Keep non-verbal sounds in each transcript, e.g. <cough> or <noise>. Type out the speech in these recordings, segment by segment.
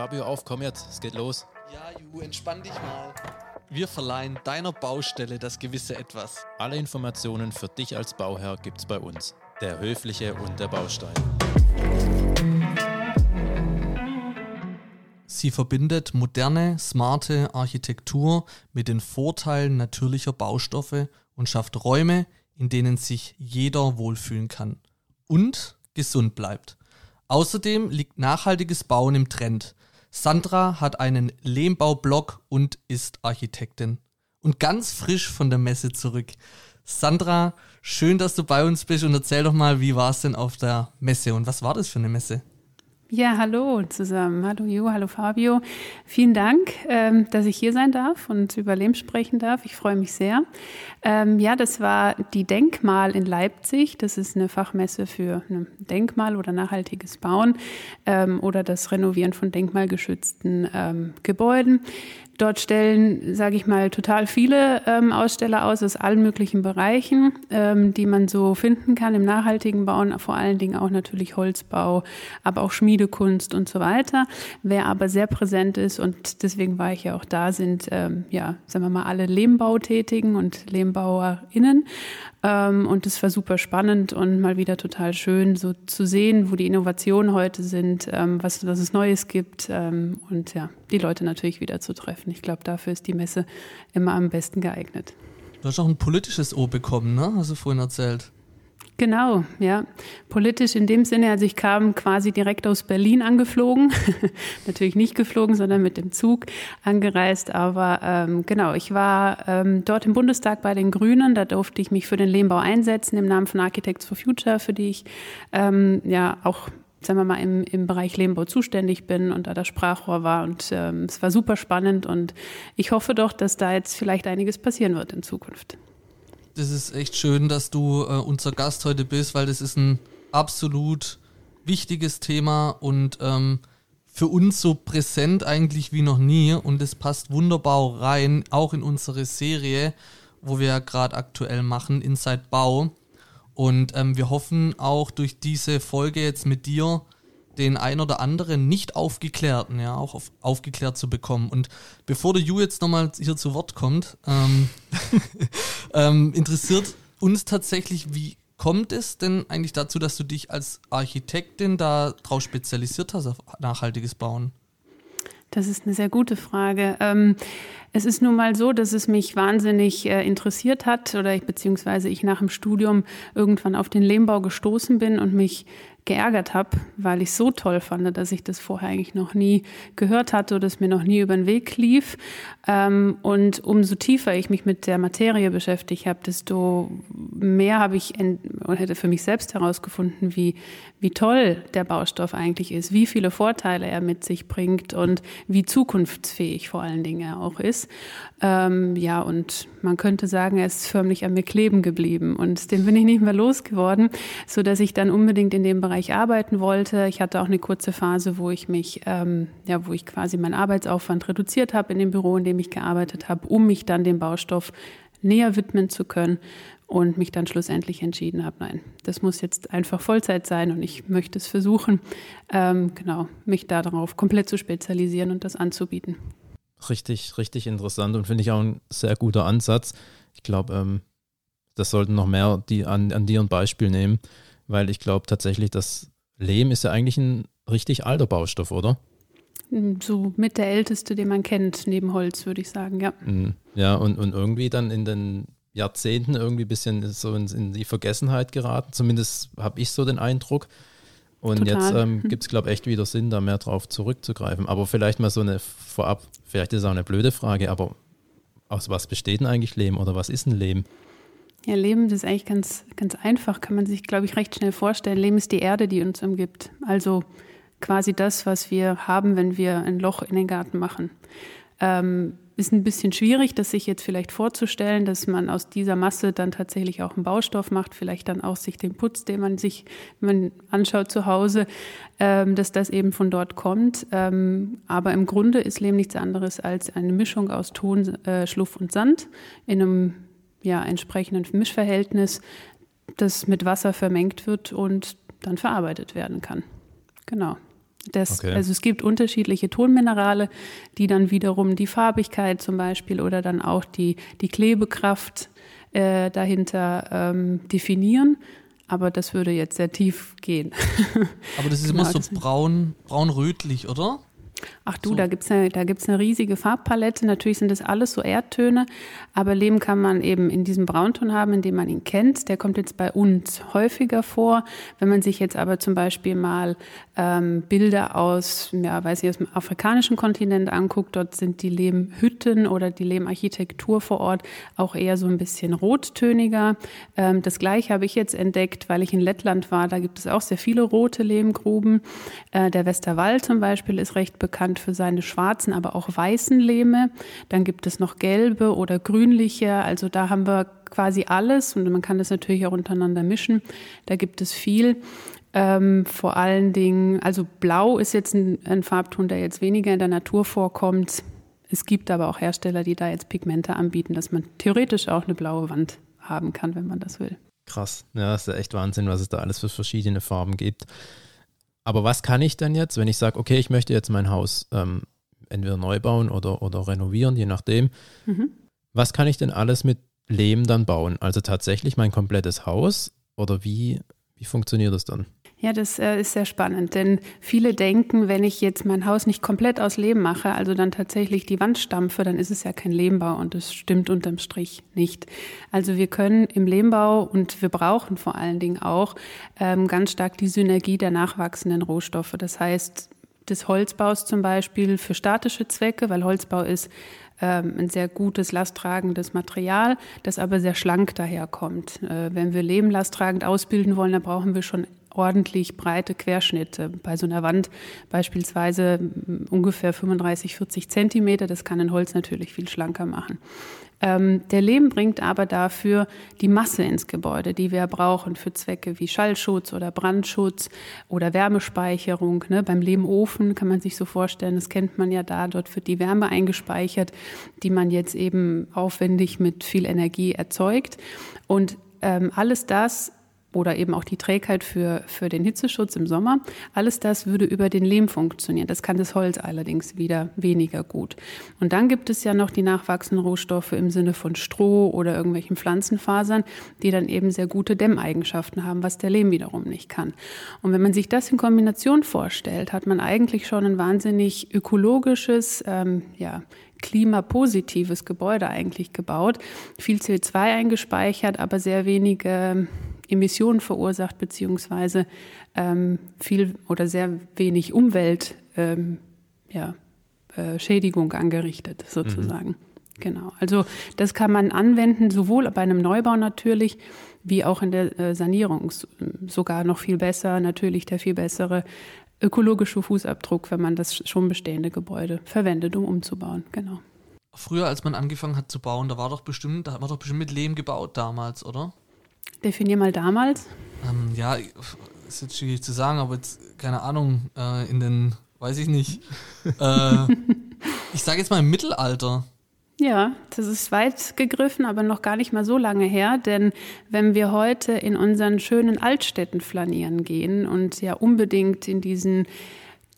Fabio, auf, komm jetzt, es geht los. Ja, Ju, entspann dich mal. Wir verleihen deiner Baustelle das gewisse Etwas. Alle Informationen für dich als Bauherr gibt's bei uns. Der Höfliche und der Baustein. Sie verbindet moderne, smarte Architektur mit den Vorteilen natürlicher Baustoffe und schafft Räume, in denen sich jeder wohlfühlen kann und gesund bleibt. Außerdem liegt nachhaltiges Bauen im Trend. Sandra hat einen Lehmbaublog und ist Architektin. Und ganz frisch von der Messe zurück. Sandra, schön, dass du bei uns bist und erzähl doch mal, wie war es denn auf der Messe und was war das für eine Messe? Ja, hallo zusammen. Hallo Jo, hallo Fabio. Vielen Dank, ähm, dass ich hier sein darf und über Lehm sprechen darf. Ich freue mich sehr. Ähm, ja, das war die Denkmal in Leipzig. Das ist eine Fachmesse für ein Denkmal oder nachhaltiges Bauen ähm, oder das Renovieren von denkmalgeschützten ähm, Gebäuden. Dort stellen, sage ich mal, total viele ähm, Aussteller aus aus allen möglichen Bereichen, ähm, die man so finden kann im nachhaltigen Bauen, vor allen Dingen auch natürlich Holzbau, aber auch Schmiedekunst und so weiter. Wer aber sehr präsent ist und deswegen war ich ja auch da, sind ähm, ja, sagen wir mal, alle Lehmbautätigen und LehmbauerInnen. Ähm, und es war super spannend und mal wieder total schön, so zu sehen, wo die Innovationen heute sind, ähm, was, was es Neues gibt ähm, und ja, die Leute natürlich wieder zu treffen. Ich glaube, dafür ist die Messe immer am besten geeignet. Du hast auch ein politisches O bekommen, ne? Hast du vorhin erzählt. Genau, ja. Politisch in dem Sinne, also ich kam quasi direkt aus Berlin angeflogen. <laughs> Natürlich nicht geflogen, sondern mit dem Zug angereist. Aber ähm, genau, ich war ähm, dort im Bundestag bei den Grünen. Da durfte ich mich für den Lehmbau einsetzen im Namen von Architects for Future, für die ich ähm, ja auch sagen wir mal, im, im Bereich Lehmbau zuständig bin und da das Sprachrohr war. Und ähm, es war super spannend und ich hoffe doch, dass da jetzt vielleicht einiges passieren wird in Zukunft. Das ist echt schön, dass du äh, unser Gast heute bist, weil das ist ein absolut wichtiges Thema und ähm, für uns so präsent eigentlich wie noch nie und es passt wunderbar rein, auch in unsere Serie, wo wir ja gerade aktuell machen, Inside Bau. Und ähm, wir hoffen auch durch diese Folge jetzt mit dir den ein oder anderen nicht aufgeklärten, ja, auch auf, aufgeklärt zu bekommen. Und bevor der Ju jetzt nochmal hier zu Wort kommt, ähm, <laughs> ähm, interessiert uns tatsächlich, wie kommt es denn eigentlich dazu, dass du dich als Architektin da drauf spezialisiert hast auf nachhaltiges Bauen? Das ist eine sehr gute Frage. Ähm, es ist nun mal so, dass es mich wahnsinnig äh, interessiert hat oder ich, beziehungsweise ich nach dem Studium irgendwann auf den Lehmbau gestoßen bin und mich geärgert habe, weil ich so toll fand, dass ich das vorher eigentlich noch nie gehört hatte oder es mir noch nie über den Weg lief. Ähm, und umso tiefer ich mich mit der Materie beschäftigt habe, desto mehr habe ich und hätte für mich selbst herausgefunden, wie, wie toll der Baustoff eigentlich ist, wie viele Vorteile er mit sich bringt und wie zukunftsfähig vor allen Dingen er auch ist. Ähm, ja, und man könnte sagen, er ist förmlich an mir kleben geblieben. Und den bin ich nicht mehr losgeworden, so dass ich dann unbedingt in dem Bereich arbeiten wollte. Ich hatte auch eine kurze Phase, wo ich mich, ähm, ja, wo ich quasi meinen Arbeitsaufwand reduziert habe in dem Büro, in dem ich gearbeitet habe, um mich dann dem Baustoff näher widmen zu können und mich dann schlussendlich entschieden habe, nein, das muss jetzt einfach Vollzeit sein und ich möchte es versuchen, ähm, genau, mich darauf komplett zu spezialisieren und das anzubieten richtig, richtig interessant und finde ich auch ein sehr guter Ansatz. Ich glaube, ähm, das sollten noch mehr die an, an dir ein Beispiel nehmen, weil ich glaube tatsächlich, dass Lehm ist ja eigentlich ein richtig alter Baustoff, oder? Hm, so mit der älteste, den man kennt, neben Holz, würde ich sagen, ja. Hm, ja, und, und irgendwie dann in den Jahrzehnten irgendwie ein bisschen so in, in die Vergessenheit geraten. Zumindest habe ich so den Eindruck. Und Total. jetzt ähm, gibt es, glaube ich, echt wieder Sinn, da mehr drauf zurückzugreifen. Aber vielleicht mal so eine vorab, vielleicht ist es auch eine blöde Frage, aber aus was besteht denn eigentlich Leben oder was ist ein Leben? Ja, Leben ist eigentlich ganz, ganz einfach, kann man sich, glaube ich, recht schnell vorstellen. Leben ist die Erde, die uns umgibt. Also quasi das, was wir haben, wenn wir ein Loch in den Garten machen. Ähm, ist ein bisschen schwierig, das sich jetzt vielleicht vorzustellen, dass man aus dieser Masse dann tatsächlich auch einen Baustoff macht, vielleicht dann auch sich den Putz, den man sich man anschaut zu Hause, ähm, dass das eben von dort kommt. Ähm, aber im Grunde ist Lehm nichts anderes als eine Mischung aus Ton, äh, Schluff und Sand in einem ja, entsprechenden Mischverhältnis, das mit Wasser vermengt wird und dann verarbeitet werden kann. Genau. Das, okay. Also es gibt unterschiedliche Tonminerale, die dann wiederum die Farbigkeit zum Beispiel oder dann auch die, die Klebekraft äh, dahinter ähm, definieren. Aber das würde jetzt sehr tief gehen. Aber das ist genau, <laughs> immer so braun, braun-rötlich, oder? Ach du, so. da gibt's eine, da gibt's eine riesige Farbpalette. Natürlich sind das alles so Erdtöne, aber Lehm kann man eben in diesem Braunton haben, in dem man ihn kennt. Der kommt jetzt bei uns häufiger vor. Wenn man sich jetzt aber zum Beispiel mal ähm, Bilder aus, ja, weiß ich, aus dem afrikanischen Kontinent anguckt, dort sind die Lehmhütten oder die Lehmarchitektur vor Ort auch eher so ein bisschen rottöniger. Ähm, das gleiche habe ich jetzt entdeckt, weil ich in Lettland war. Da gibt es auch sehr viele rote Lehmgruben. Äh, der Westerwald zum Beispiel ist recht bekannt für seine schwarzen, aber auch weißen Lehme. Dann gibt es noch gelbe oder grünliche. Also da haben wir quasi alles und man kann das natürlich auch untereinander mischen. Da gibt es viel. Ähm, vor allen Dingen, also Blau ist jetzt ein, ein Farbton, der jetzt weniger in der Natur vorkommt. Es gibt aber auch Hersteller, die da jetzt Pigmente anbieten, dass man theoretisch auch eine blaue Wand haben kann, wenn man das will. Krass, ja, ist echt Wahnsinn, was es da alles für verschiedene Farben gibt. Aber was kann ich denn jetzt, wenn ich sage, okay, ich möchte jetzt mein Haus ähm, entweder neu bauen oder, oder renovieren, je nachdem. Mhm. Was kann ich denn alles mit Lehm dann bauen? Also tatsächlich mein komplettes Haus oder wie, wie funktioniert das dann? Ja, das äh, ist sehr spannend, denn viele denken, wenn ich jetzt mein Haus nicht komplett aus Lehm mache, also dann tatsächlich die Wand stampfe, dann ist es ja kein Lehmbau und das stimmt unterm Strich nicht. Also wir können im Lehmbau und wir brauchen vor allen Dingen auch ähm, ganz stark die Synergie der nachwachsenden Rohstoffe. Das heißt, des Holzbaus zum Beispiel für statische Zwecke, weil Holzbau ist ähm, ein sehr gutes lasttragendes Material, das aber sehr schlank daherkommt. Äh, wenn wir Lehm lasttragend ausbilden wollen, dann brauchen wir schon ordentlich breite Querschnitte. Bei so einer Wand beispielsweise ungefähr 35, 40 Zentimeter. Das kann ein Holz natürlich viel schlanker machen. Ähm, der Lehm bringt aber dafür die Masse ins Gebäude, die wir brauchen für Zwecke wie Schallschutz oder Brandschutz oder Wärmespeicherung. Ne? Beim Lehmofen kann man sich so vorstellen, das kennt man ja da, dort wird die Wärme eingespeichert, die man jetzt eben aufwendig mit viel Energie erzeugt. Und ähm, alles das oder eben auch die Trägheit für, für den Hitzeschutz im Sommer. Alles das würde über den Lehm funktionieren. Das kann das Holz allerdings wieder weniger gut. Und dann gibt es ja noch die nachwachsenden Rohstoffe im Sinne von Stroh oder irgendwelchen Pflanzenfasern, die dann eben sehr gute Dämmeigenschaften haben, was der Lehm wiederum nicht kann. Und wenn man sich das in Kombination vorstellt, hat man eigentlich schon ein wahnsinnig ökologisches, ähm, ja, klimapositives Gebäude eigentlich gebaut. Viel CO2 eingespeichert, aber sehr wenige Emissionen verursacht, beziehungsweise ähm, viel oder sehr wenig Umwelt, ähm, ja, äh, Schädigung angerichtet, sozusagen. Mhm. Genau. Also das kann man anwenden, sowohl bei einem Neubau natürlich, wie auch in der äh, Sanierung. Sogar noch viel besser, natürlich der viel bessere ökologische Fußabdruck, wenn man das schon bestehende Gebäude verwendet, um umzubauen. Genau. Früher, als man angefangen hat zu bauen, da war doch bestimmt, da hat man doch bestimmt mit Lehm gebaut damals, oder? Definier mal damals. Ähm, ja, ist jetzt schwierig zu sagen, aber jetzt, keine Ahnung, äh, in den, weiß ich nicht. <laughs> äh, ich sage jetzt mal im Mittelalter. Ja, das ist weit gegriffen, aber noch gar nicht mal so lange her. Denn wenn wir heute in unseren schönen Altstädten flanieren gehen und ja unbedingt in diesen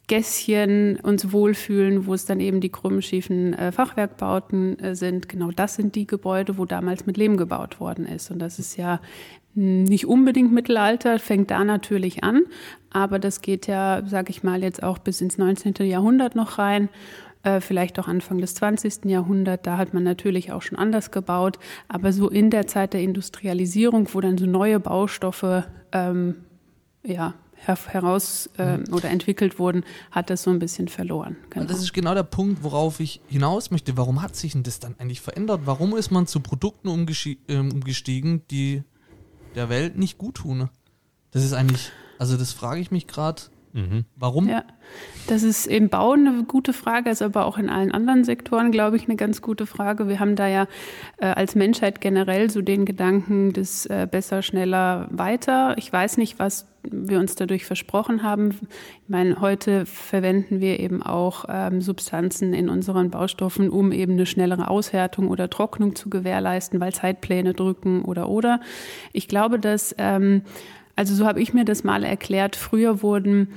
Gässchen uns wohlfühlen, wo es dann eben die krummschiefen äh, Fachwerkbauten äh, sind. Genau das sind die Gebäude, wo damals mit Lehm gebaut worden ist. Und das ist ja nicht unbedingt Mittelalter, fängt da natürlich an, aber das geht ja, sage ich mal, jetzt auch bis ins 19. Jahrhundert noch rein äh, vielleicht auch Anfang des 20. Jahrhunderts. Da hat man natürlich auch schon anders gebaut. Aber so in der Zeit der Industrialisierung, wo dann so neue Baustoffe ähm, ja, heraus äh, mhm. oder entwickelt wurden, hat das so ein bisschen verloren. Genau. Das ist genau der Punkt, worauf ich hinaus möchte. Warum hat sich denn das dann eigentlich verändert? Warum ist man zu Produkten ähm, umgestiegen, die der Welt nicht gut tun? Das ist eigentlich, also das frage ich mich gerade. Mhm. Warum? Ja, das ist im Bau eine gute Frage, ist aber auch in allen anderen Sektoren, glaube ich, eine ganz gute Frage. Wir haben da ja äh, als Menschheit generell so den Gedanken des äh, besser, schneller, weiter. Ich weiß nicht, was wir uns dadurch versprochen haben. Ich meine, heute verwenden wir eben auch ähm, Substanzen in unseren Baustoffen, um eben eine schnellere Aushärtung oder Trocknung zu gewährleisten, weil Zeitpläne drücken oder oder. Ich glaube, dass ähm, also so habe ich mir das mal erklärt. Früher wurden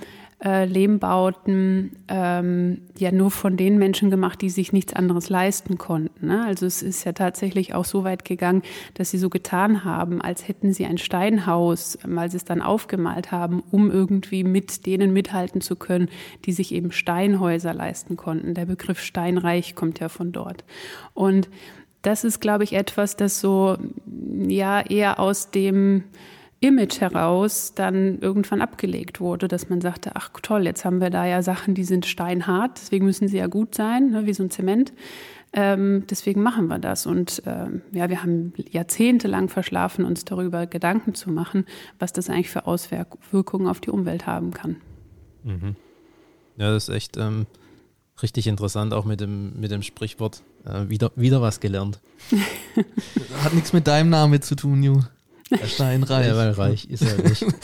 äh, Lehmbauten ähm, ja nur von den Menschen gemacht, die sich nichts anderes leisten konnten. Ne? Also es ist ja tatsächlich auch so weit gegangen, dass sie so getan haben, als hätten sie ein Steinhaus, weil sie es dann aufgemalt haben, um irgendwie mit denen mithalten zu können, die sich eben Steinhäuser leisten konnten. Der Begriff Steinreich kommt ja von dort. Und das ist, glaube ich, etwas, das so ja eher aus dem Image heraus dann irgendwann abgelegt wurde, dass man sagte, ach toll, jetzt haben wir da ja Sachen, die sind steinhart, deswegen müssen sie ja gut sein, ne, wie so ein Zement. Ähm, deswegen machen wir das. Und ähm, ja, wir haben jahrzehntelang verschlafen, uns darüber Gedanken zu machen, was das eigentlich für Auswirkungen auf die Umwelt haben kann. Mhm. Ja, das ist echt ähm, richtig interessant, auch mit dem, mit dem Sprichwort. Äh, wieder, wieder was gelernt. <laughs> Hat nichts mit deinem Namen zu tun, Ju. Steinreich. Ja, weil reich ist er nicht. <laughs>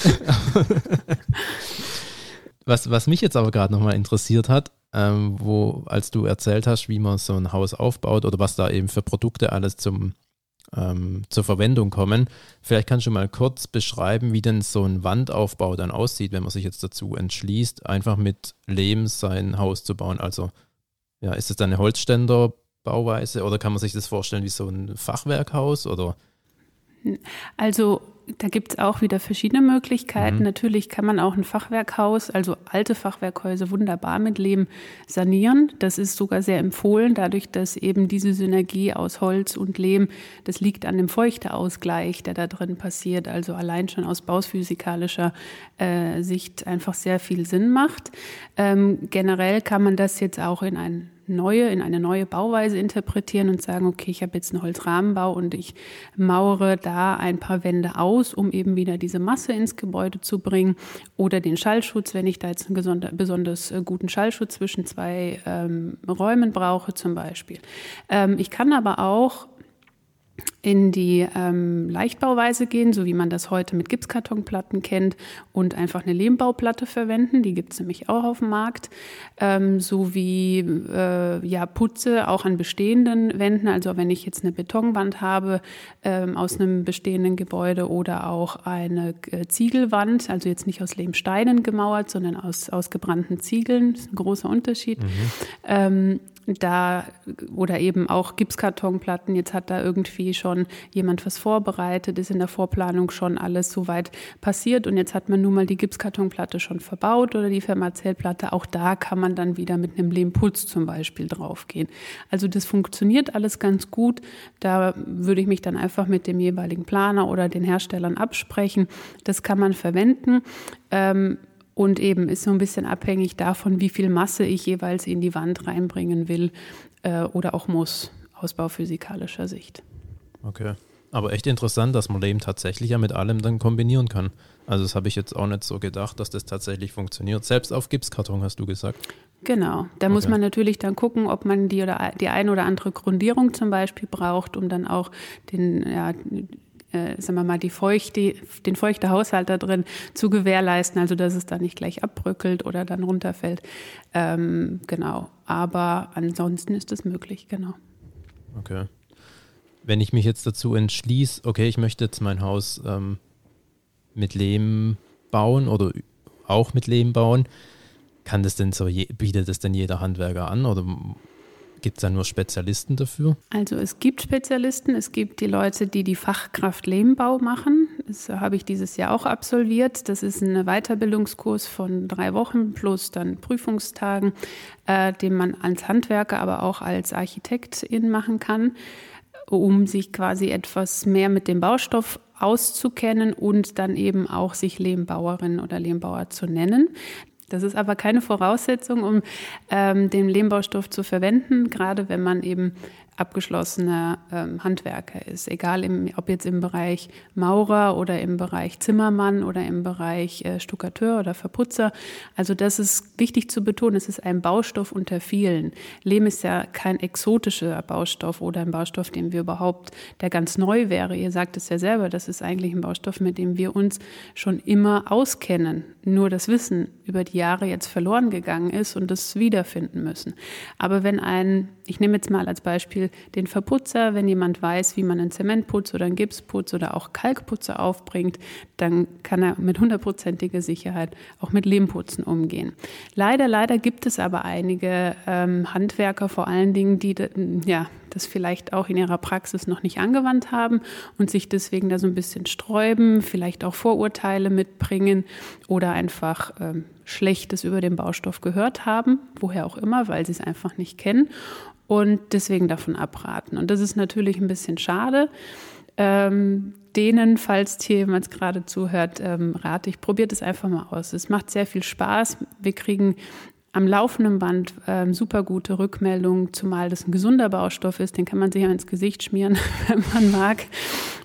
was, was mich jetzt aber gerade nochmal interessiert hat, ähm, wo, als du erzählt hast, wie man so ein Haus aufbaut oder was da eben für Produkte alles zum, ähm, zur Verwendung kommen, vielleicht kannst du mal kurz beschreiben, wie denn so ein Wandaufbau dann aussieht, wenn man sich jetzt dazu entschließt, einfach mit Lehm sein Haus zu bauen. Also, ja, ist es dann eine Holzständerbauweise oder kann man sich das vorstellen wie so ein Fachwerkhaus oder? Also da gibt es auch wieder verschiedene Möglichkeiten. Mhm. Natürlich kann man auch ein Fachwerkhaus, also alte Fachwerkhäuser, wunderbar mit Lehm sanieren. Das ist sogar sehr empfohlen, dadurch, dass eben diese Synergie aus Holz und Lehm, das liegt an dem Feuchteausgleich, der da drin passiert. Also allein schon aus bauphysikalischer äh, Sicht einfach sehr viel Sinn macht. Ähm, generell kann man das jetzt auch in ein neue, in eine neue Bauweise interpretieren und sagen, okay, ich habe jetzt einen Holzrahmenbau und ich mauere da ein paar Wände aus, um eben wieder diese Masse ins Gebäude zu bringen. Oder den Schallschutz, wenn ich da jetzt einen besonders äh, guten Schallschutz zwischen zwei ähm, Räumen brauche zum Beispiel. Ähm, ich kann aber auch in die ähm, Leichtbauweise gehen, so wie man das heute mit Gipskartonplatten kennt, und einfach eine Lehmbauplatte verwenden. Die gibt es nämlich auch auf dem Markt. Ähm, sowie äh, ja, Putze auch an bestehenden Wänden. Also wenn ich jetzt eine Betonwand habe ähm, aus einem bestehenden Gebäude oder auch eine äh, Ziegelwand, also jetzt nicht aus Lehmsteinen gemauert, sondern aus, aus gebrannten Ziegeln. Das ist ein großer Unterschied. Mhm. Ähm, da oder eben auch Gipskartonplatten. Jetzt hat da irgendwie schon jemand was vorbereitet, ist in der Vorplanung schon alles soweit passiert und jetzt hat man nun mal die Gipskartonplatte schon verbaut oder die Fermazellplatte. Auch da kann man dann wieder mit einem Lehmputz zum Beispiel draufgehen. Also das funktioniert alles ganz gut. Da würde ich mich dann einfach mit dem jeweiligen Planer oder den Herstellern absprechen. Das kann man verwenden. Ähm, und eben ist so ein bisschen abhängig davon, wie viel Masse ich jeweils in die Wand reinbringen will äh, oder auch muss, aus bauphysikalischer Sicht. Okay. Aber echt interessant, dass man Lehm tatsächlich ja mit allem dann kombinieren kann. Also das habe ich jetzt auch nicht so gedacht, dass das tatsächlich funktioniert. Selbst auf Gipskarton hast du gesagt. Genau, da okay. muss man natürlich dann gucken, ob man die oder die ein oder andere Grundierung zum Beispiel braucht, um dann auch den, ja, äh, sagen wir mal, die feuchte, den feuchte Haushalt da drin zu gewährleisten, also dass es da nicht gleich abbröckelt oder dann runterfällt. Ähm, genau, aber ansonsten ist es möglich, genau. Okay. Wenn ich mich jetzt dazu entschließe, okay, ich möchte jetzt mein Haus ähm, mit Lehm bauen oder auch mit Lehm bauen, kann das denn so, bietet das denn jeder Handwerker an oder Gibt es da nur Spezialisten dafür? Also es gibt Spezialisten, es gibt die Leute, die die Fachkraft Lehmbau machen. Das habe ich dieses Jahr auch absolviert. Das ist ein Weiterbildungskurs von drei Wochen plus dann Prüfungstagen, äh, den man als Handwerker, aber auch als Architektin machen kann, um sich quasi etwas mehr mit dem Baustoff auszukennen und dann eben auch sich Lehmbauerin oder Lehmbauer zu nennen. Das ist aber keine Voraussetzung, um ähm, den Lehmbaustoff zu verwenden, gerade wenn man eben abgeschlossener ähm, Handwerker ist. Egal, im, ob jetzt im Bereich Maurer oder im Bereich Zimmermann oder im Bereich äh, Stuckateur oder Verputzer. Also das ist wichtig zu betonen, es ist ein Baustoff unter vielen. Lehm ist ja kein exotischer Baustoff oder ein Baustoff, den wir überhaupt, der ganz neu wäre. Ihr sagt es ja selber, das ist eigentlich ein Baustoff, mit dem wir uns schon immer auskennen. Nur das Wissen über die Jahre jetzt verloren gegangen ist und das wiederfinden müssen. Aber wenn ein, ich nehme jetzt mal als Beispiel Beispiel den Verputzer. Wenn jemand weiß, wie man einen Zementputz oder einen Gipsputz oder auch Kalkputzer aufbringt, dann kann er mit hundertprozentiger Sicherheit auch mit Lehmputzen umgehen. Leider, leider gibt es aber einige ähm, Handwerker vor allen Dingen, die ja, das vielleicht auch in ihrer Praxis noch nicht angewandt haben und sich deswegen da so ein bisschen sträuben, vielleicht auch Vorurteile mitbringen oder einfach ähm, Schlechtes über den Baustoff gehört haben, woher auch immer, weil sie es einfach nicht kennen und deswegen davon abraten. Und das ist natürlich ein bisschen schade. Ähm, denen, falls hier jemand gerade zuhört, ähm, rate ich, probiert es einfach mal aus. Es macht sehr viel Spaß. Wir kriegen am laufenden Band ähm, super gute Rückmeldungen, zumal das ein gesunder Baustoff ist. Den kann man sich ja ins Gesicht schmieren, <laughs> wenn man mag.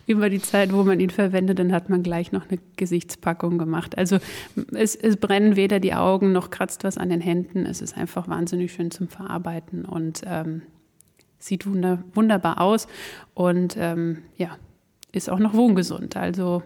Über die Zeit, wo man ihn verwendet, dann hat man gleich noch eine Gesichtspackung gemacht. Also es, es brennen weder die Augen noch kratzt was an den Händen. Es ist einfach wahnsinnig schön zum Verarbeiten und ähm, sieht wunder, wunderbar aus und ähm, ja, ist auch noch wohngesund. Also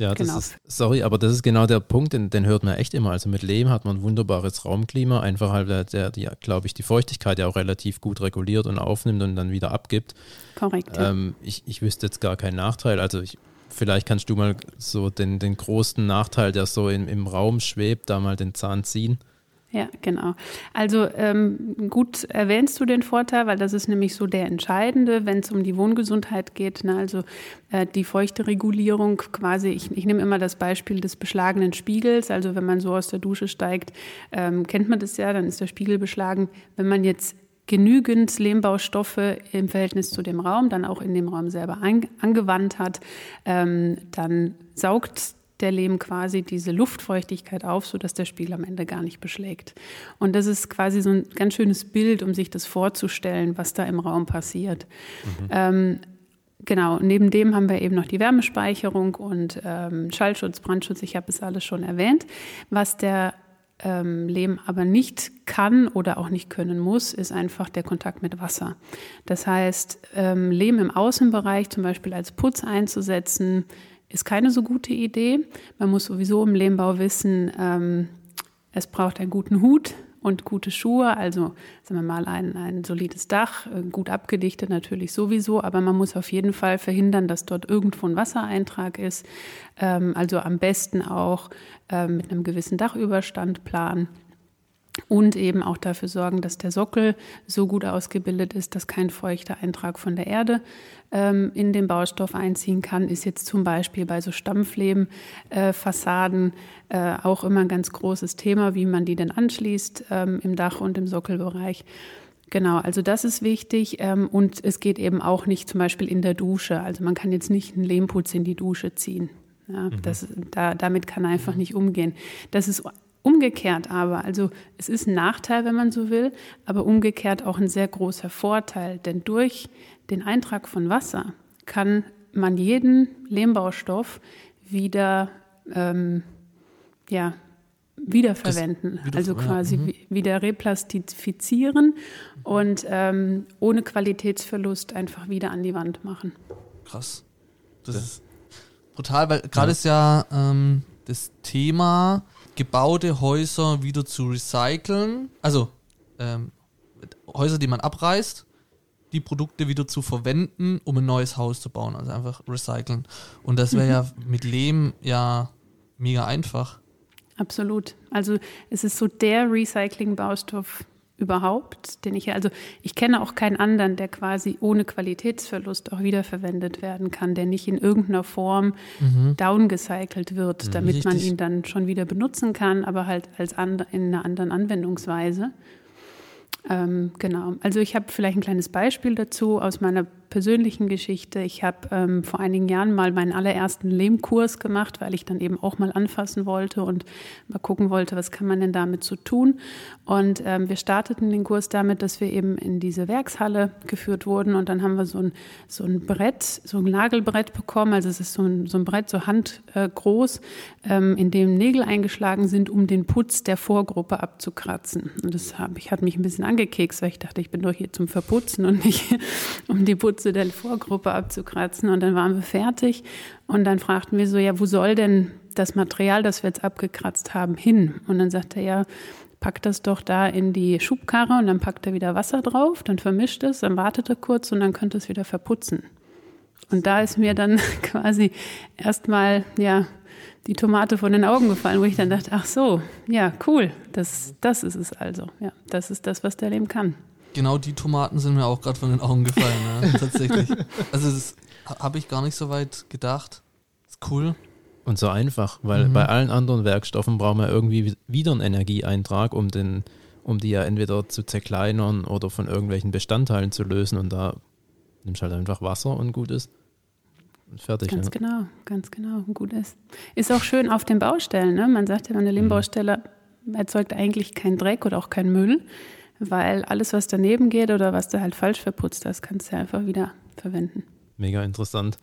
ja, genau. ist, sorry, aber das ist genau der Punkt, den, den, hört man echt immer. Also mit Lehm hat man ein wunderbares Raumklima, einfach halt, der, der die, glaube ich, die Feuchtigkeit ja auch relativ gut reguliert und aufnimmt und dann wieder abgibt. Korrekt. Ähm, ich, ich wüsste jetzt gar keinen Nachteil. Also ich, vielleicht kannst du mal so den, den großen Nachteil, der so in, im Raum schwebt, da mal den Zahn ziehen. Ja, genau. Also ähm, gut erwähnst du den Vorteil, weil das ist nämlich so der entscheidende, wenn es um die Wohngesundheit geht. Ne? Also äh, die feuchte Regulierung quasi, ich, ich nehme immer das Beispiel des beschlagenen Spiegels. Also wenn man so aus der Dusche steigt, ähm, kennt man das ja, dann ist der Spiegel beschlagen. Wenn man jetzt genügend Lehmbaustoffe im Verhältnis zu dem Raum, dann auch in dem Raum selber angewandt hat, ähm, dann saugt der Lehm quasi diese Luftfeuchtigkeit auf, sodass der Spiegel am Ende gar nicht beschlägt. Und das ist quasi so ein ganz schönes Bild, um sich das vorzustellen, was da im Raum passiert. Mhm. Ähm, genau, neben dem haben wir eben noch die Wärmespeicherung und ähm, Schallschutz, Brandschutz, ich habe es alles schon erwähnt. Was der ähm, Lehm aber nicht kann oder auch nicht können muss, ist einfach der Kontakt mit Wasser. Das heißt, ähm, Lehm im Außenbereich zum Beispiel als Putz einzusetzen, ist keine so gute Idee. Man muss sowieso im Lehmbau wissen, ähm, es braucht einen guten Hut und gute Schuhe, also sagen wir mal ein, ein solides Dach, äh, gut abgedichtet natürlich sowieso, aber man muss auf jeden Fall verhindern, dass dort irgendwo ein Wassereintrag ist. Ähm, also am besten auch äh, mit einem gewissen Dachüberstand planen und eben auch dafür sorgen, dass der Sockel so gut ausgebildet ist, dass kein feuchter Eintrag von der Erde ähm, in den Baustoff einziehen kann, ist jetzt zum Beispiel bei so Stammflehmfassaden äh, äh, auch immer ein ganz großes Thema, wie man die denn anschließt ähm, im Dach- und im Sockelbereich. Genau, also das ist wichtig ähm, und es geht eben auch nicht zum Beispiel in der Dusche. Also man kann jetzt nicht einen Lehmputz in die Dusche ziehen. Ja, mhm. das, da, damit kann er einfach nicht umgehen. Das ist Umgekehrt aber, also es ist ein Nachteil, wenn man so will, aber umgekehrt auch ein sehr großer Vorteil, denn durch den Eintrag von Wasser kann man jeden Lehmbaustoff wieder, ähm, ja, wiederverwenden, wieder, also quasi ja, mhm. wieder replastifizieren und ähm, ohne Qualitätsverlust einfach wieder an die Wand machen. Krass. Das ja. ist brutal, weil gerade ja. ist ja ähm, das Thema gebaute Häuser wieder zu recyceln. Also ähm, Häuser, die man abreißt, die Produkte wieder zu verwenden, um ein neues Haus zu bauen. Also einfach recyceln. Und das wäre mhm. ja mit Lehm ja mega einfach. Absolut. Also es ist so der Recycling-Baustoff, überhaupt, den ich also ich kenne auch keinen anderen, der quasi ohne Qualitätsverlust auch wiederverwendet werden kann, der nicht in irgendeiner Form mhm. downgecycelt wird, damit Richtig. man ihn dann schon wieder benutzen kann, aber halt als and, in einer anderen Anwendungsweise. Ähm, genau. Also ich habe vielleicht ein kleines Beispiel dazu aus meiner persönlichen Geschichte. Ich habe ähm, vor einigen Jahren mal meinen allerersten Lehmkurs gemacht, weil ich dann eben auch mal anfassen wollte und mal gucken wollte, was kann man denn damit so tun. Und ähm, wir starteten den Kurs damit, dass wir eben in diese Werkshalle geführt wurden und dann haben wir so ein, so ein Brett, so ein Nagelbrett bekommen. Also es ist so ein, so ein Brett, so handgroß, äh, ähm, in dem Nägel eingeschlagen sind, um den Putz der Vorgruppe abzukratzen. Und das hab, ich hat mich ein bisschen angekekst, weil ich dachte, ich bin doch hier zum Verputzen und nicht <laughs> um die Putz Putze der Vorgruppe abzukratzen. Und dann waren wir fertig. Und dann fragten wir so, ja, wo soll denn das Material, das wir jetzt abgekratzt haben, hin? Und dann sagte er, ja, pack das doch da in die Schubkarre und dann packt er wieder Wasser drauf, dann vermischt es, dann wartet er kurz und dann könnt ihr es wieder verputzen. Und da ist mir dann <laughs> quasi erstmal, ja, die Tomate von den Augen gefallen, wo ich dann dachte, ach so, ja, cool, das, das ist es also. Ja, das ist das, was der Lehm kann. Genau die Tomaten sind mir auch gerade von den Augen gefallen, ja, <laughs> tatsächlich. Also das habe ich gar nicht so weit gedacht. Ist cool. Und so einfach, weil mhm. bei allen anderen Werkstoffen brauchen wir irgendwie wieder einen Energieeintrag, um den, um die ja entweder zu zerkleinern oder von irgendwelchen Bestandteilen zu lösen. Und da nimmst du halt einfach Wasser und gut ist. Und fertig. Ganz ja. genau, ganz genau. Gut ist. Ist auch schön auf den Baustellen. Ne? Man sagt ja, eine Lehmbaustelle mhm. erzeugt eigentlich keinen Dreck oder auch keinen Müll, weil alles, was daneben geht oder was du halt falsch verputzt hast, kannst du ja einfach wieder verwenden. Mega interessant.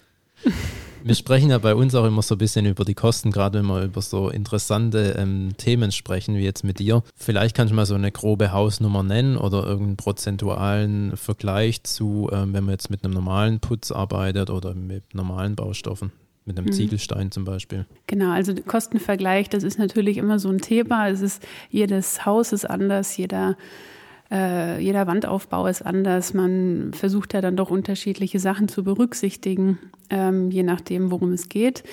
Wir sprechen ja bei uns auch immer so ein bisschen über die Kosten, gerade wenn wir über so interessante ähm, Themen sprechen, wie jetzt mit dir. Vielleicht kannst du mal so eine grobe Hausnummer nennen oder irgendeinen prozentualen Vergleich zu, ähm, wenn man jetzt mit einem normalen Putz arbeitet oder mit normalen Baustoffen. Mit einem mhm. Ziegelstein zum Beispiel. Genau, also Kostenvergleich, das ist natürlich immer so ein Thema. Es ist, jedes Haus ist anders, jeder äh, jeder Wandaufbau ist anders. Man versucht ja dann doch unterschiedliche Sachen zu berücksichtigen, ähm, je nachdem, worum es geht.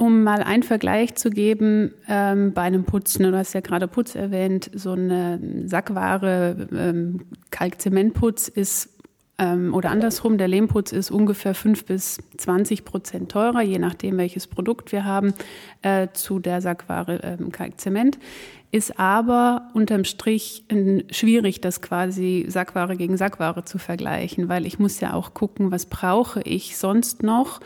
Um mal einen Vergleich zu geben, ähm, bei einem Putzen, du hast ja gerade Putz erwähnt, so eine Sackware, ähm, Kalkzementputz ist ähm, oder andersrum, der Lehmputz ist ungefähr 5 bis 20 Prozent teurer, je nachdem, welches Produkt wir haben, äh, zu der Sackware ähm, Kalkzement ist aber unterm Strich schwierig, das quasi Sackware gegen Sackware zu vergleichen, weil ich muss ja auch gucken, was brauche ich sonst noch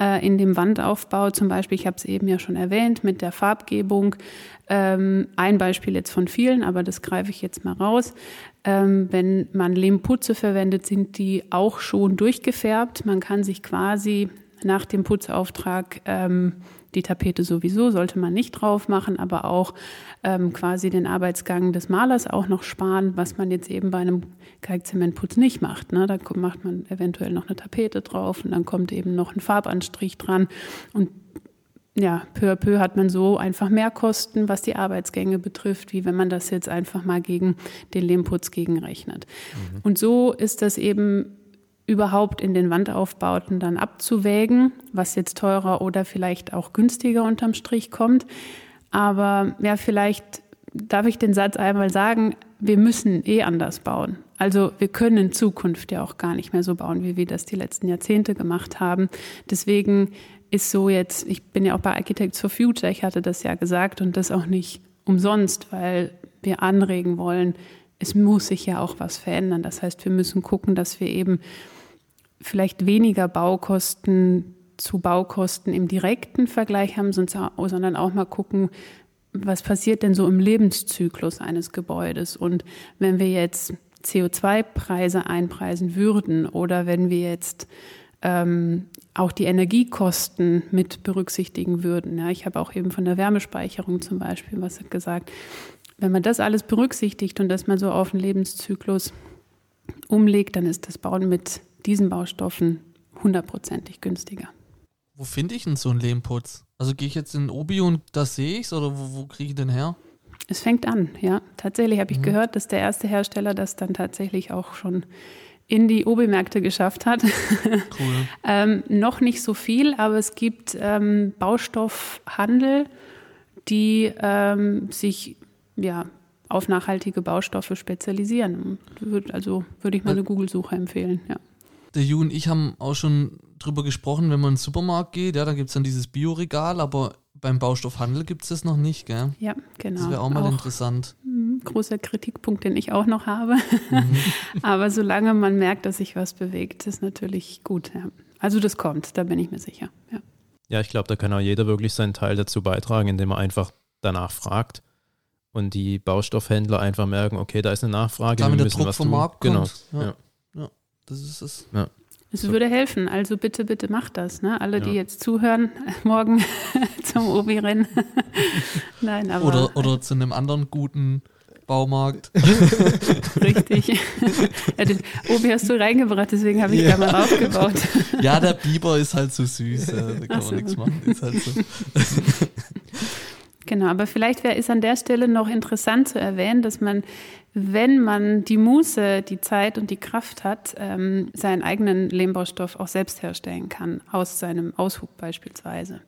äh, in dem Wandaufbau. Zum Beispiel, ich habe es eben ja schon erwähnt, mit der Farbgebung. Ähm, ein Beispiel jetzt von vielen, aber das greife ich jetzt mal raus. Ähm, wenn man Lehmputze verwendet, sind die auch schon durchgefärbt. Man kann sich quasi nach dem Putzauftrag ähm, die Tapete sowieso sollte man nicht drauf machen, aber auch ähm, quasi den Arbeitsgang des Malers auch noch sparen, was man jetzt eben bei einem Kalkzementputz nicht macht. Ne? Da macht man eventuell noch eine Tapete drauf und dann kommt eben noch ein Farbanstrich dran und ja, peu à peu hat man so einfach mehr Kosten, was die Arbeitsgänge betrifft, wie wenn man das jetzt einfach mal gegen den Lehmputz gegenrechnet. Mhm. Und so ist das eben überhaupt in den Wandaufbauten dann abzuwägen, was jetzt teurer oder vielleicht auch günstiger unterm Strich kommt. Aber ja, vielleicht darf ich den Satz einmal sagen, wir müssen eh anders bauen. Also wir können in Zukunft ja auch gar nicht mehr so bauen, wie wir das die letzten Jahrzehnte gemacht haben. Deswegen ist so jetzt, ich bin ja auch bei Architects for Future, ich hatte das ja gesagt und das auch nicht umsonst, weil wir anregen wollen, es muss sich ja auch was verändern. Das heißt, wir müssen gucken, dass wir eben vielleicht weniger Baukosten zu Baukosten im direkten Vergleich haben, sondern auch mal gucken, was passiert denn so im Lebenszyklus eines Gebäudes? Und wenn wir jetzt CO2-Preise einpreisen würden oder wenn wir jetzt ähm, auch die Energiekosten mit berücksichtigen würden. Ja, ich habe auch eben von der Wärmespeicherung zum Beispiel was gesagt. Wenn man das alles berücksichtigt und das mal so auf den Lebenszyklus umlegt, dann ist das Bauen mit diesen Baustoffen hundertprozentig günstiger. Wo finde ich denn so einen Lehmputz? Also gehe ich jetzt in Obi und da sehe ich es oder wo, wo kriege ich den her? Es fängt an, ja. Tatsächlich habe ich mhm. gehört, dass der erste Hersteller das dann tatsächlich auch schon in die Obi-Märkte geschafft hat. <laughs> Cool. ähm, noch nicht so viel, aber es gibt ähm, Baustoffhandel, die ähm, sich ja, auf nachhaltige Baustoffe spezialisieren. Also würde ich mal eine Google-Suche empfehlen, ja der Ju und ich haben auch schon drüber gesprochen, wenn man in den Supermarkt geht, ja, da gibt es dann dieses Bioregal, aber beim Baustoffhandel gibt es das noch nicht, gell? Ja, genau. Das wäre auch mal auch, interessant. Mh, großer Kritikpunkt, den ich auch noch habe. Mhm. <laughs> aber solange man merkt, dass sich was bewegt, ist natürlich gut. Ja. Also das kommt, da bin ich mir sicher. Ja, ja ich glaube, da kann auch jeder wirklich seinen Teil dazu beitragen, indem er einfach danach fragt und die Baustoffhändler einfach merken, okay, da ist eine Nachfrage, Klar, wir müssen Druck was vom tun. Markt genau. Ja. Ja. Das ist es. Ja. Es würde helfen, also bitte, bitte macht das. Ne? Alle, ja. die jetzt zuhören, <laughs> morgen <laughs> zum Obi-Rennen. <laughs> Nein, aber. Oder, oder zu einem anderen guten Baumarkt. Richtig. Ja, den Obi hast du reingebracht, deswegen habe ich ja. da mal aufgebaut. Ja, der Biber ist halt so süß, da kann so. man nichts machen. Ist halt so. Genau, aber vielleicht wär, ist an der Stelle noch interessant zu erwähnen, dass man, wenn man die Muße, die Zeit und die Kraft hat, ähm, seinen eigenen Lehmbaustoff auch selbst herstellen kann, aus seinem Aushub beispielsweise.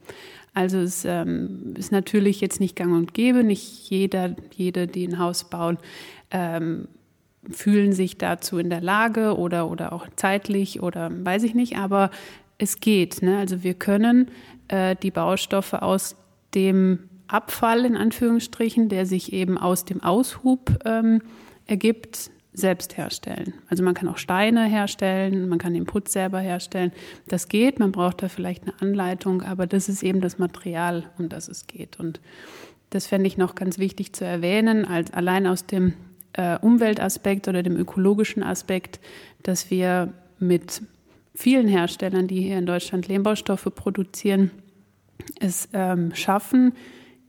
Also es ähm, ist natürlich jetzt nicht gang und gäbe, nicht jeder, jede, die ein Haus bauen, ähm, fühlen sich dazu in der Lage oder, oder auch zeitlich oder weiß ich nicht, aber es geht. Ne? Also wir können äh, die Baustoffe aus dem Abfall in Anführungsstrichen, der sich eben aus dem Aushub ähm, ergibt, selbst herstellen. Also man kann auch Steine herstellen, man kann den Putz selber herstellen. Das geht, man braucht da vielleicht eine Anleitung, aber das ist eben das Material, um das es geht. Und das fände ich noch ganz wichtig zu erwähnen, als allein aus dem äh, Umweltaspekt oder dem ökologischen Aspekt, dass wir mit vielen Herstellern, die hier in Deutschland Lehmbaustoffe produzieren, es ähm, schaffen,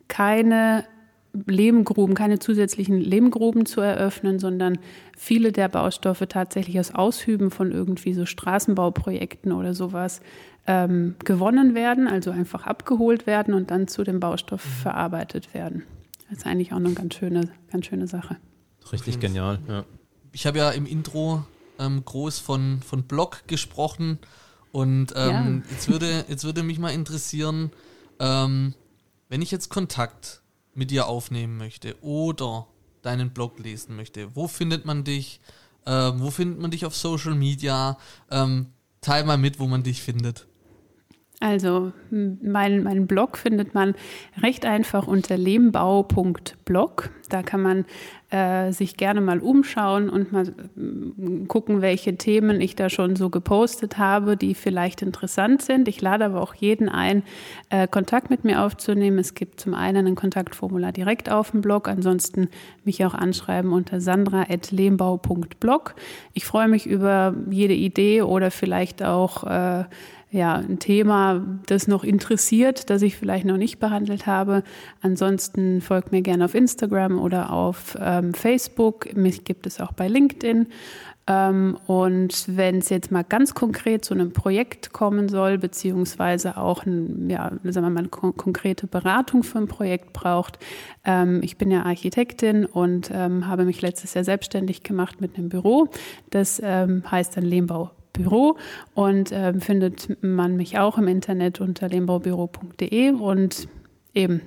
keine Lehmgruben, keine zusätzlichen Lehmgruben zu eröffnen, sondern viele der Baustoffe tatsächlich aus Aushüben von irgendwie so Straßenbauprojekten oder sowas ähm, gewonnen werden, also einfach abgeholt werden und dann zu dem Baustoff mhm. verarbeitet werden. Das ist eigentlich auch eine ganz schöne, ganz schöne Sache. Richtig genial, ja. Ich habe ja im Intro ähm, groß von, von Block gesprochen und ähm, ja. jetzt, würde, jetzt würde mich mal interessieren, ähm, wenn ich jetzt Kontakt mit dir aufnehmen möchte oder deinen Blog lesen möchte, wo findet man dich? Ähm, wo findet man dich auf Social Media? Ähm, teil mal mit, wo man dich findet. Also mein, mein Blog findet man recht einfach unter lehmbau.blog. Da kann man äh, sich gerne mal umschauen und mal gucken, welche Themen ich da schon so gepostet habe, die vielleicht interessant sind. Ich lade aber auch jeden ein, äh, Kontakt mit mir aufzunehmen. Es gibt zum einen ein Kontaktformular direkt auf dem Blog, ansonsten mich auch anschreiben unter sandra.lehmbau.blog. Ich freue mich über jede Idee oder vielleicht auch äh, ja, ein Thema, das noch interessiert, das ich vielleicht noch nicht behandelt habe. Ansonsten folgt mir gerne auf Instagram oder auf ähm, Facebook. Mich gibt es auch bei LinkedIn. Ähm, und wenn es jetzt mal ganz konkret zu einem Projekt kommen soll, beziehungsweise auch ein, ja, sagen wir mal, eine kon konkrete Beratung für ein Projekt braucht, ähm, ich bin ja Architektin und ähm, habe mich letztes Jahr selbstständig gemacht mit einem Büro. Das ähm, heißt dann Lehmbau Büro und äh, findet man mich auch im Internet unter lehmbaubüro.de und eben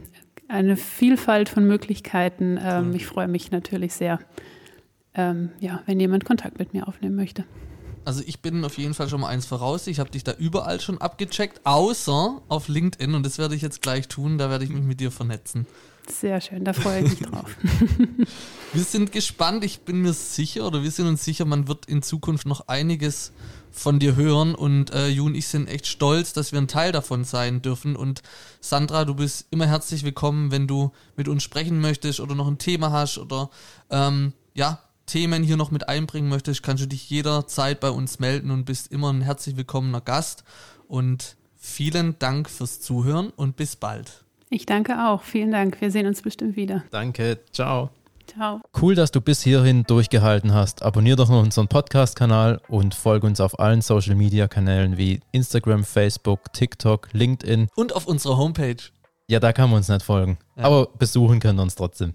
eine Vielfalt von Möglichkeiten. Ähm, ich freue mich natürlich sehr, ähm, ja, wenn jemand Kontakt mit mir aufnehmen möchte. Also ich bin auf jeden Fall schon mal eins voraus. Ich habe dich da überall schon abgecheckt, außer auf LinkedIn und das werde ich jetzt gleich tun. Da werde ich mich mit dir vernetzen. Sehr schön, da freue ich mich drauf. <laughs> wir sind gespannt, ich bin mir sicher oder wir sind uns sicher, man wird in Zukunft noch einiges von dir hören und äh, Ju und ich sind echt stolz, dass wir ein Teil davon sein dürfen. Und Sandra, du bist immer herzlich willkommen, wenn du mit uns sprechen möchtest oder noch ein Thema hast oder ähm, ja, Themen hier noch mit einbringen möchtest, kannst du dich jederzeit bei uns melden und bist immer ein herzlich willkommener Gast. Und vielen Dank fürs Zuhören und bis bald. Ich danke auch. Vielen Dank. Wir sehen uns bestimmt wieder. Danke. Ciao. Ciao. Cool, dass du bis hierhin durchgehalten hast. Abonnier doch noch unseren Podcast-Kanal und folge uns auf allen Social-Media-Kanälen wie Instagram, Facebook, TikTok, LinkedIn. Und auf unserer Homepage. Ja, da kann man uns nicht folgen. Ja. Aber besuchen können wir uns trotzdem.